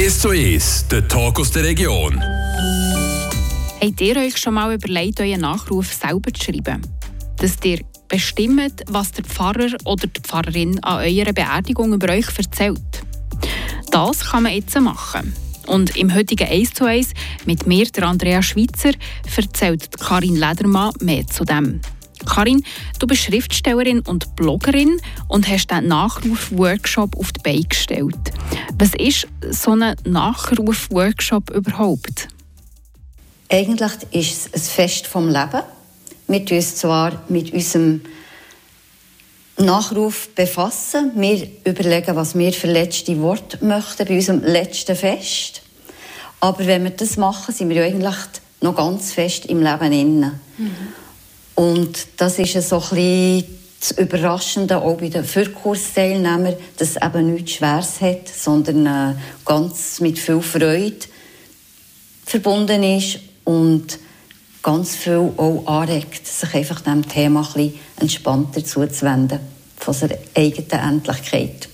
1 zu 1, der Talk aus der Region. Habt ihr euch schon mal überlegt, euren Nachruf selber zu schreiben? Dass ihr bestimmt, was der Pfarrer oder die Pfarrerin an eurer Beerdigung über euch erzählt? Das kann man jetzt machen. Und im heutigen 1 zu 1 mit mir, der Andrea Schweitzer, erzählt Karin Ledermann mehr zu dem. Karin, du bist Schriftstellerin und Bloggerin und hast den Nachruf-Workshop auf die Beine gestellt. Was ist so ein Nachruf-Workshop überhaupt? Eigentlich ist es ein Fest vom Leben. Wir tun uns zwar mit unserem Nachruf befassen. Wir überlegen, was wir für letzte Worte möchten bei unserem letzten Fest. Aber wenn wir das machen, sind wir eigentlich noch ganz fest im Leben inne. Mhm. Und das ist so ein bisschen das Überraschende auch bei den Fürkursteilnehmern, dass es eben nichts Schweres hat, sondern äh, ganz mit viel Freude verbunden ist und ganz viel auch anregt, sich einfach dem Thema ein bisschen entspannter zuzuwenden, von seiner eigenen Endlichkeit.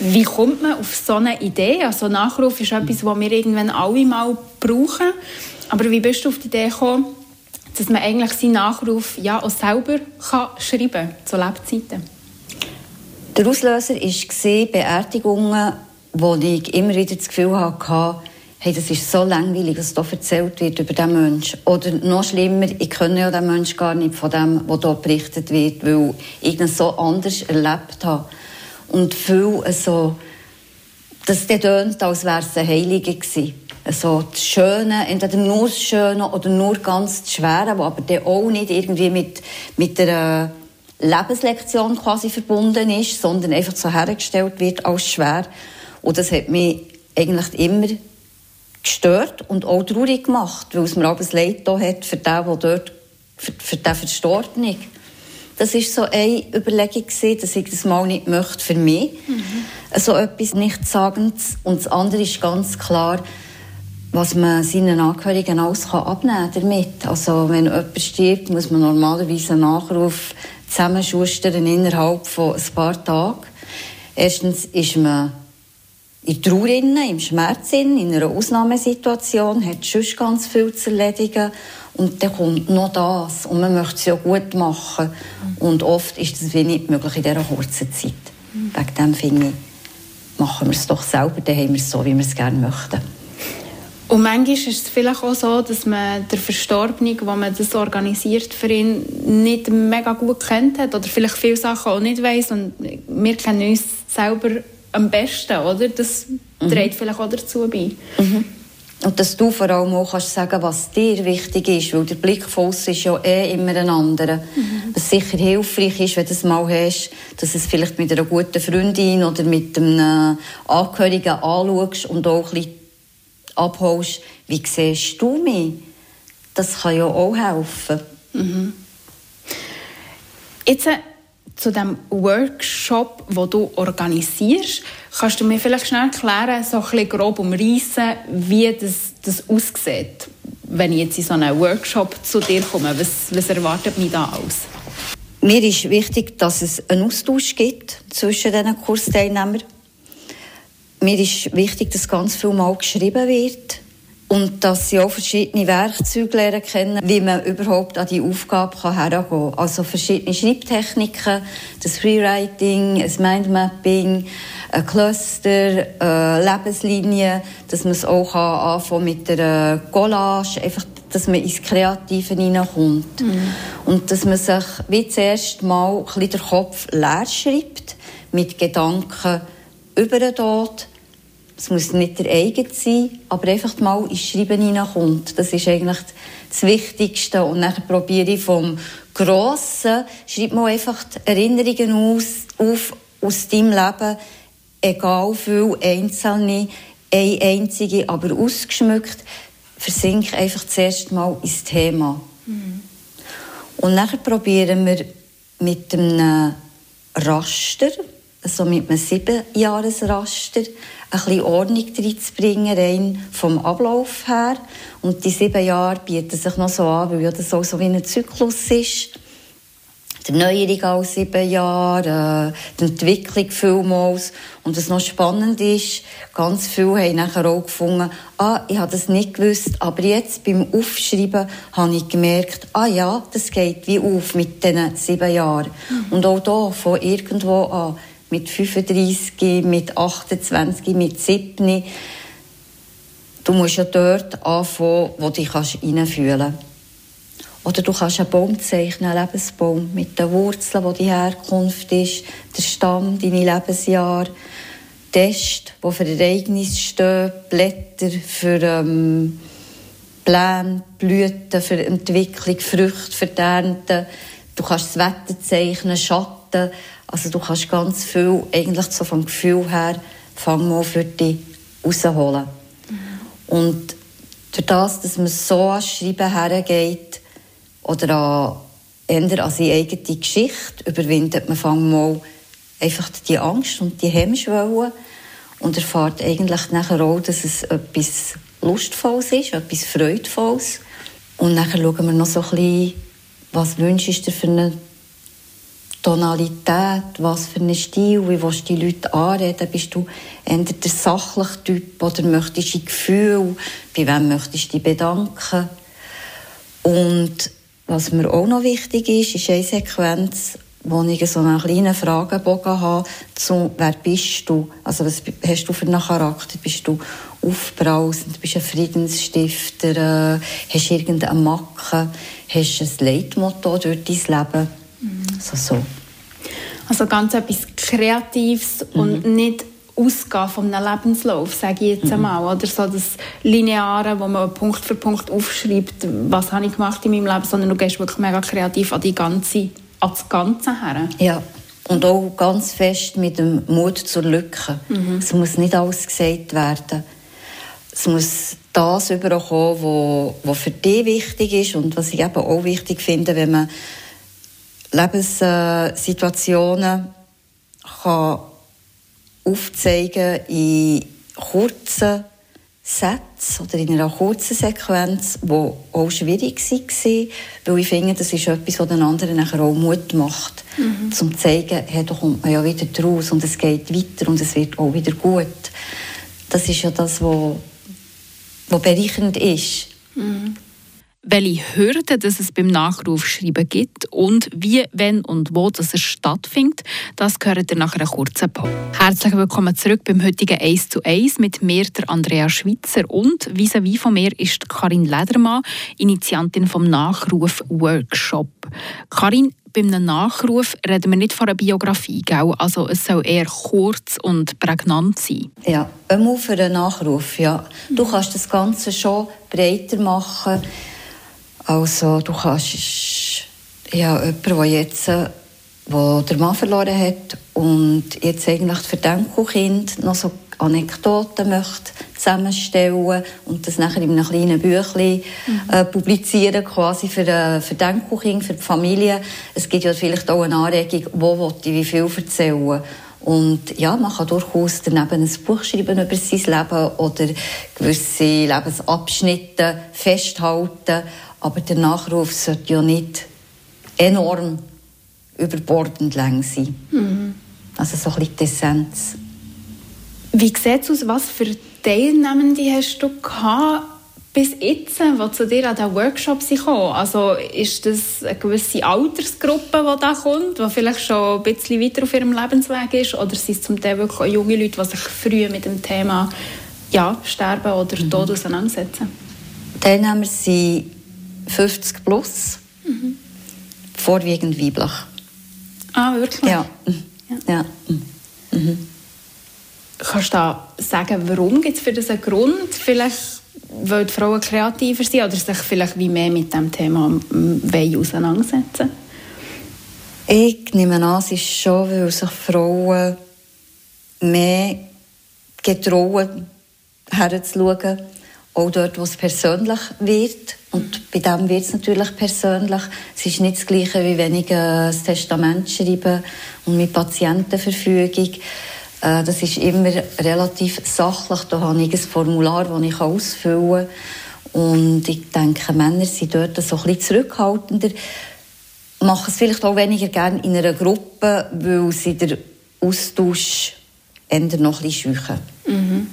Wie kommt man auf so eine Idee? Also Nachruf ist etwas, was wir irgendwann alle mal brauchen. Aber wie bist du auf die Idee gekommen, dass man eigentlich seinen Nachruf ja auch selber kann schreiben kann, zu Lebzeiten? Der Auslöser war Beerdigungen, wo ich immer wieder das Gefühl hatte, hey, das ist so langweilig, was hier erzählt wird über diesen Menschen. Oder noch schlimmer, ich kenne ja den Menschen gar nicht von dem, was hier berichtet wird, weil ich ihn so anders erlebt habe. Und viel so, dass der tönt, als wäre es ein Heiliger gewesen. Also das Schöne, entweder nur das Schöne oder nur ganz das Schwere, aber dann auch nicht irgendwie mit, mit einer Lebenslektion quasi verbunden ist, sondern einfach so hergestellt wird als schwer. Und das hat mich eigentlich immer gestört und auch traurig gemacht, weil es mir aber das Leid da hat für den, der dort, für, für den Verstorbenen. Das war so eine Überlegung gewesen, dass ich das mal nicht möchte für mich. Mhm. So etwas Nichtsagendes. Und das andere ist ganz klar, was man seinen Angehörigen alles abnehmen kann damit. Also, wenn jemand stirbt, muss man normalerweise einen Nachruf zusammenschustern innerhalb von ein paar Tagen. Erstens ist man in Trauer, im Schmerz, in einer Ausnahmesituation, hat sonst ganz viel zu erledigen. Und dann kommt noch das. Und man möchte es ja gut machen. Und oft ist das wenig möglich in dieser kurzen Zeit. Wegen dem finde ich, machen wir es doch selber, dann haben wir es so, wie wir es gerne möchten. Und manchmal ist es vielleicht auch so, dass man der Verstorbene, wo man das organisiert für ihn, nicht mega gut kennt hat oder vielleicht viele Sachen auch nicht weiß und wir kennen uns selber am besten, oder? Das mhm. trägt vielleicht auch dazu bei. Mhm. Und dass du vor allem auch kannst sagen, was dir wichtig ist, weil der Blick von außen ist ja eh immer ein anderer. Mhm. Was sicher hilfreich ist, wenn du es mal hast, dass es vielleicht mit einer guten Freundin oder mit einem Angehörigen anschaust und auch ein bisschen abholst, wie siehst du mich? Das kann ja auch helfen. Mhm. Jetzt zu dem Workshop, wo du organisierst, kannst du mir vielleicht schnell erklären, so ein bisschen grob umreißen, wie das, das aussieht, wenn ich jetzt in so einen Workshop zu dir komme? Was, was erwartet mich da aus? Mir ist wichtig, dass es einen Austausch gibt zwischen diesen Kursteilnehmern. Mir ist wichtig, dass ganz viel mal geschrieben wird und dass sie auch verschiedene Werkzeuge lernen kennen, wie man überhaupt an die Aufgabe herangehen kann. Also verschiedene Schreibtechniken, das Freewriting, das Mindmapping, ein Cluster, eine Lebenslinie, dass man es auch anfangen mit der Collage, einfach, dass man ins Kreative hineinkommt. Mhm. Und dass man sich wie zuerst mal ein bisschen den Kopf leer schreibt, mit Gedanken über den Tod, es muss nicht der eigene sein, aber einfach mal ins Schreiben hineinkommt. Das ist eigentlich das Wichtigste. Und dann probiere ich vom Grossen, schreib mal einfach die Erinnerungen aus, auf aus deinem Leben, egal viel einzelne, eine einzige, aber ausgeschmückt, versink einfach zuerst mal ins Thema. Mhm. Und dann probieren wir mit einem Raster, also mit einem Siebenjahresraster, ein bisschen Ordnung reinzubringen, rein vom Ablauf her. Und die sieben Jahre bieten sich noch so an, weil das auch so wie ein Zyklus ist. die Erneuerung als sieben Jahre, äh, die Entwicklung vielmals. Und was noch spannend ist, ganz viele haben nachher auch gefunden, ah, ich habe das nicht gewusst, aber jetzt beim Aufschreiben habe ich gemerkt, ah ja, das geht wie auf mit diesen sieben Jahren. Mhm. Und auch da, von irgendwo an, mit 35, mit 28, mit 7, du musst ja dort anfangen, wo du dich reinfühlen kannst. Oder du kannst einen Baum zeichnen, einen Lebensbaum, mit den Wurzeln, wo die Herkunft ist, der Stamm, deine Lebensjahre, Test, wo für Ereignisse stehen, Blätter für ähm, Pläne, Blüten für Entwicklung, Früchte für die Ernte. Du kannst das Wetter zeichnen, Schatten. Also du kannst ganz viel, eigentlich so vom Gefühl her, fang mal für dich rausholen. Mhm. Und durch das, dass man so an Schreiben hergeht, oder an, eher an seine eigene Geschichte überwindet man fang mal einfach die Angst und die Hemmschwelle und erfahrt eigentlich nachher auch, dass es etwas Lustvolles ist, etwas Freudvolles. Und nachher schauen wir noch so ein bisschen, was wünschst du für eine Tonalität, was für einen Stil, wie willst du die Leute anreden? Bist du eher der sachliche Typ oder möchtest du ein Gefühl? Bei wem möchtest du dich bedanken? Und was mir auch noch wichtig ist, ist eine Sequenz, wo ich so einen kleinen Fragebogen habe, zu wer bist du? Also was hast du für einen Charakter? Bist du aufbrausend? Bist du ein Friedensstifter? Äh, hast du irgendeine Macke? Hast du ein Leitmotto durch dein Leben? Mhm. Also so. Also ganz etwas Kreatives mhm. und nicht ausgehen von einem Lebenslauf, sage ich jetzt mhm. einmal. Oder so das Lineare, wo man Punkt für Punkt aufschreibt, was habe ich gemacht in meinem Leben, sondern du gehst wirklich mega kreativ an, die ganze, an das Ganze her. Ja, und auch ganz fest mit dem Mut zur Lücke. Mhm. Es muss nicht alles gesagt werden. Es muss das überkommen, was für dich wichtig ist und was ich eben auch wichtig finde, wenn man Lebenssituationen kann aufzeigen in kurzen Sätzen oder in einer kurzen Sequenz, die auch schwierig war, weil ich finde, das ist etwas, was den anderen nachher auch Mut macht, mhm. zum zu zeigen, hey, da kommt man ja wieder raus und es geht weiter und es wird auch wieder gut. Das ist ja das, was, was bereichernd ist. Mhm welche Hürden dass es beim Nachrufschreiben gibt und wie, wenn und wo das es stattfindet, das gehört ihr nach einer kurzen Pause. Herzlich willkommen zurück beim heutigen 1 zu 1 mit mir, der Andrea Schwitzer und vis-à-vis von mir ist Karin Ledermann, Initiantin vom Nachruf-Workshop. Karin, beim Nachruf reden wir nicht von einer Biografie, gell? also es soll eher kurz und prägnant sein. Ja, einmal für einen Nachruf, ja. Du kannst das Ganze schon breiter machen, also du kannst, ja, jemand, der jetzt wo der Mann verloren hat und jetzt eigentlich für Denkelkind noch so Anekdoten möchte zusammenstellen und das nachher in einem kleinen Büchlein mhm. äh, publizieren, quasi für, äh, für Denkelkind, für die Familie. Es gibt ja vielleicht auch eine Anregung, wo ich wie viel erzählen und ja, man kann durchaus daneben ein Buch schreiben über sein Leben oder gewisse Lebensabschnitte festhalten. Aber der Nachruf sollte ja nicht enorm überbordend lang sein. Mhm. Also so ein bisschen die Essenz. Wie sieht es aus? Was für Teilnehmende hast du gehabt bis jetzt, die zu dir an diesen Workshop kommen? Also ist das eine gewisse Altersgruppe, die da kommt, die vielleicht schon ein bisschen weiter auf ihrem Lebensweg ist? Oder sind es zum Teil wirklich junge Leute, die sich früh mit dem Thema ja, Sterben oder Tod mhm. auseinandersetzen? Teilnehmer sind 50 plus, mhm. vorwiegend weiblich. Ah, wirklich? Ja. ja. ja. Mhm. Kannst du da sagen, warum gibt es für das einen Grund? Vielleicht, weil die Frauen kreativer sind oder sich vielleicht wie mehr mit dem Thema auseinandersetzen Ich nehme an, es ist schon, weil sich Frauen mehr getrauen, herzuschauen, auch dort, wo es persönlich wird und bei dem wird es natürlich persönlich. Es ist nicht das Gleiche, wie wenn ich ein Testament schreibe und mit Patientenverfügung. Äh, das ist immer relativ sachlich. Da habe ich ein Formular, das ich ausfüllen kann. Und ich denke, Männer sind dort so ein bisschen zurückhaltender. mache es vielleicht auch weniger gerne in einer Gruppe, weil sie der Austausch eher noch ein bisschen scheuchen. Mhm.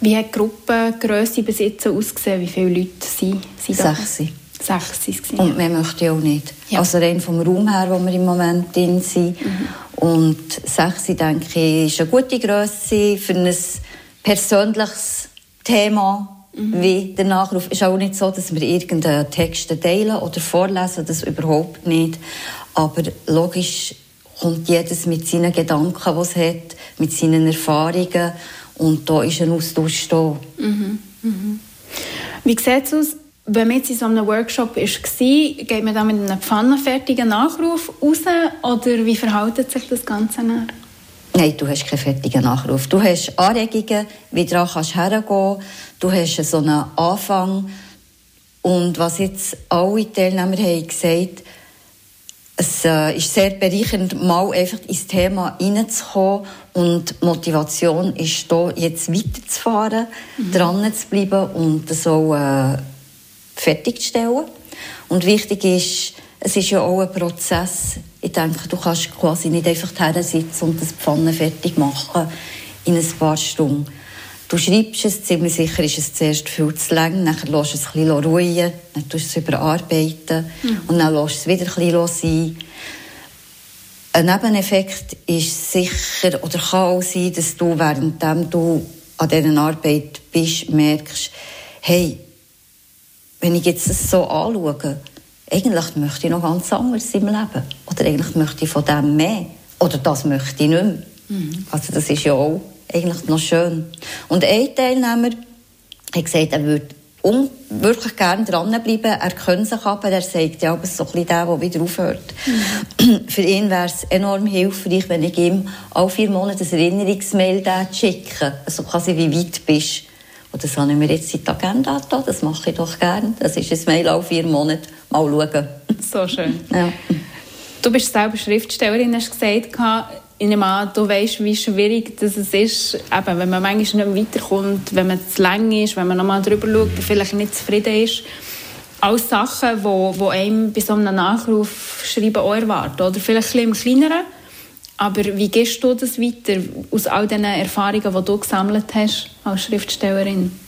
Wie hat die Gruppengrösse bis jetzt ausgesehen? Wie viele Leute sind, sind da? Sechs. Sechs sind Und mehr möchte ich auch nicht. Ja. Also rein vom Raum her, wo wir im Moment drin sind. Mhm. Und sechs, denke ich, ist eine gute Grösse für ein persönliches Thema mhm. wie der Nachruf. Es ist auch nicht so, dass wir irgendeinen Text teilen oder vorlesen, das überhaupt nicht. Aber logisch kommt jedes mit seinen Gedanken, die es hat, mit seinen Erfahrungen und da ist ein Austausch da. Mhm. Mhm. Wie sieht es aus, wenn man jetzt in so einem Workshop war, geht man dann mit einem pfannenfertigen Nachruf raus oder wie verhält sich das Ganze nach? Nein, du hast keinen fertigen Nachruf. Du hast Anregungen, wie du kannst hergehen Du hast so einen Anfang. Und was jetzt alle Teilnehmer haben gesagt, es äh, ist sehr bereichernd, mal einfach ins Thema hineinzukommen und Motivation ist da, jetzt weiterzufahren, mhm. dran zu bleiben und das auch äh, fertigzustellen. Und wichtig ist, es ist ja auch ein Prozess. Ich denke, du kannst quasi nicht einfach sitzen und das Pfanne fertig machen in ein paar Stunden. Du schreibst es, ziemlich sicher ist es zuerst viel zu lang, dann lässt es ein bisschen ruhen, dann tust es überarbeiten mhm. und dann lässt es wieder ein bisschen sein. Ein Nebeneffekt ist sicher, oder kann auch sein, dass du, während du an dieser Arbeit bist, merkst, hey, wenn ich jetzt das so anschaue, eigentlich möchte ich noch ganz anderes im Leben. Oder eigentlich möchte ich von dem mehr. Oder das möchte ich nicht mehr. Mhm. Also das ist ja auch eigentlich noch schön. Und ein Teilnehmer hat gesagt, er würde wirklich gerne dranbleiben. Er könnte sich aber, er sagt ja, aber so ein bisschen der, der wieder aufhört. Mhm. Für ihn wäre es enorm hilfreich, wenn ich ihm alle vier Monate ein Erinnerungsmail schicke. Also quasi, wie weit bist. Und das habe ich mir jetzt in die Agenda da. Das mache ich doch gerne. Das ist ein Mail alle vier Monate. Mal schauen. So schön. Ja. Du bist selber Schriftstellerin, hast gesagt ich nehme an, du weißt, wie schwierig das ist, eben, wenn man manchmal nicht weiterkommt, wenn man zu lang ist, wenn man nochmal drüber schaut, vielleicht nicht zufrieden ist. Alles Sachen, die wo einem bei so einem Nachruf schreiben auch erwarten. Oder vielleicht ein bisschen im Kleineren. Aber wie gehst du das weiter aus all diesen Erfahrungen, die du gesammelt hast als Schriftstellerin?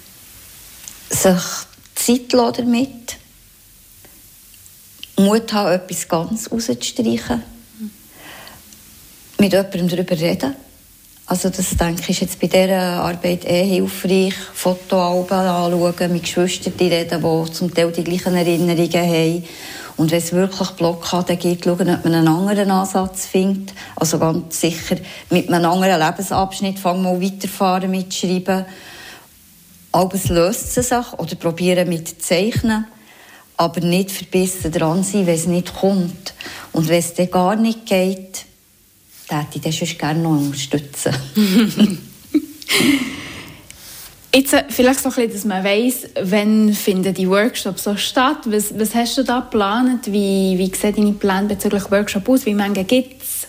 Sich Zeit damit. Mut haben, etwas ganz rauszustreichen mit jemandem darüber reden. Also das denke ich ist jetzt bei dieser Arbeit eh hilfreich. Fotoalben anschauen, mit Geschwistern reden, die zum Teil die gleichen Erinnerungen haben. Und wenn es wirklich Blockaden gibt, schauen, ob man einen anderen Ansatz findet. Also ganz sicher mit einem anderen Lebensabschnitt fangen wir weiterfahren mit Schreiben. Aber es löst sich oder probieren mit Zeichnen. Aber nicht verbissen dran sein, wenn es nicht kommt. Und wenn es dann gar nicht geht, täte ich sonst gerne noch unterstützen. Jetzt äh, vielleicht so ein bisschen, dass man weiss, wann finden die Workshops so statt. Was, was hast du da geplant? Wie, wie sehen deine Pläne bezüglich Workshop aus? Wie viele gibt es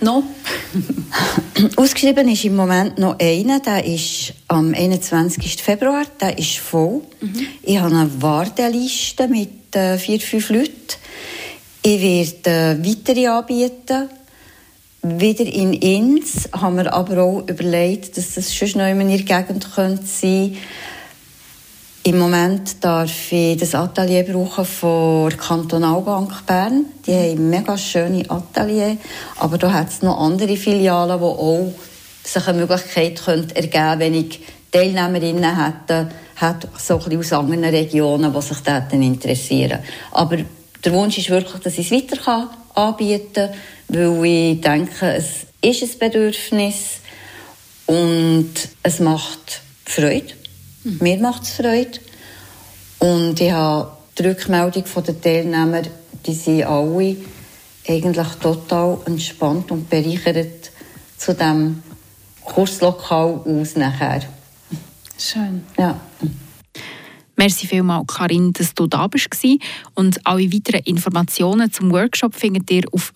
noch? Ausgeschrieben ist im Moment noch einer, der ist am 21. Februar, der ist voll. Mhm. Ich habe eine Warteliste mit äh, vier, fünf Leuten. Ich werde äh, weitere anbieten wieder in Inns haben wir aber auch überlegt, dass das schon noch in der Gegend könnte sein Im Moment darf ich das Atelier brauchen von der Kantonalbank Bern. Die haben mega schöne Atelier, aber da hat es noch andere Filialen, wo auch sich eine Möglichkeit könnte ergeben, wenn ich Teilnehmerinnen hätte, hat so aus anderen Regionen, die sich daran interessieren. Aber der Wunsch ist wirklich, dass ich es weiter anbieten kann weil ich denke, es ist ein Bedürfnis und es macht Freude. Mhm. Mir macht es Freude. Und ich habe die Rückmeldung der Teilnehmer, die sind alle eigentlich total entspannt und bereichert zu dem Kurslokal aus nachher. Schön. Ja. Merci vielmals, Karin, dass du da bist. Und alle weiteren Informationen zum Workshop findet ihr auf